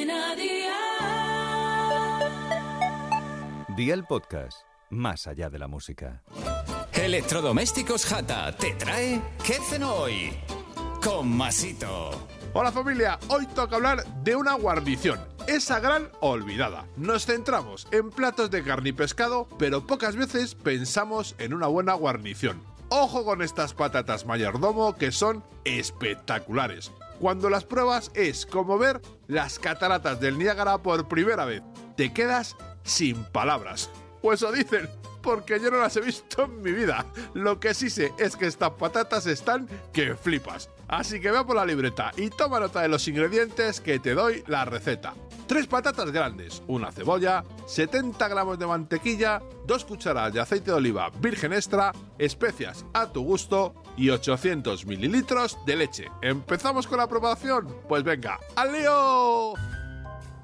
Cadena Dial. Día el podcast, más allá de la música. Electrodomésticos Jata te trae ¿Qué cenó hoy? Con Masito. Hola familia, hoy toca hablar de una guarnición, esa gran olvidada. Nos centramos en platos de carne y pescado, pero pocas veces pensamos en una buena guarnición. Ojo con estas patatas mayordomo que son espectaculares. Cuando las pruebas es como ver las cataratas del Niágara por primera vez. Te quedas sin palabras. O eso dicen, porque yo no las he visto en mi vida. Lo que sí sé es que estas patatas están que flipas. Así que ve por la libreta y toma nota de los ingredientes que te doy la receta. 3 patatas grandes, una cebolla, 70 gramos de mantequilla, 2 cucharadas de aceite de oliva virgen extra, especias a tu gusto y 800 mililitros de leche. ¿Empezamos con la preparación? Pues venga, ¡al lío!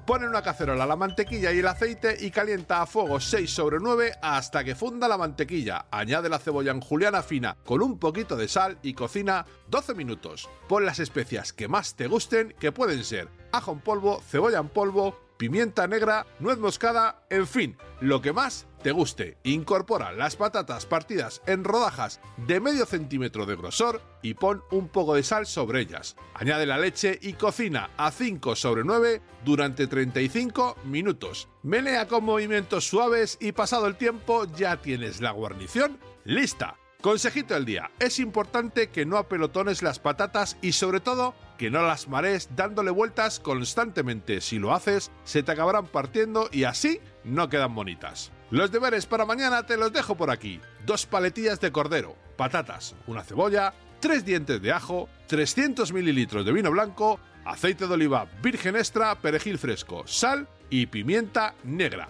Pone en una cacerola la mantequilla y el aceite y calienta a fuego 6 sobre 9 hasta que funda la mantequilla. Añade la cebolla en juliana fina con un poquito de sal y cocina 12 minutos. Pon las especias que más te gusten, que pueden ser ajo en polvo, cebolla en polvo, pimienta negra, nuez moscada, en fin, lo que más te guste. Incorpora las patatas partidas en rodajas de medio centímetro de grosor y pon un poco de sal sobre ellas. Añade la leche y cocina a 5 sobre 9 durante 35 minutos. Menea con movimientos suaves y pasado el tiempo ya tienes la guarnición lista. Consejito del día, es importante que no apelotones las patatas y sobre todo que no las marees dándole vueltas constantemente. Si lo haces, se te acabarán partiendo y así no quedan bonitas. Los deberes para mañana te los dejo por aquí. Dos paletillas de cordero, patatas, una cebolla, tres dientes de ajo, 300 mililitros de vino blanco, aceite de oliva virgen extra, perejil fresco, sal y pimienta negra.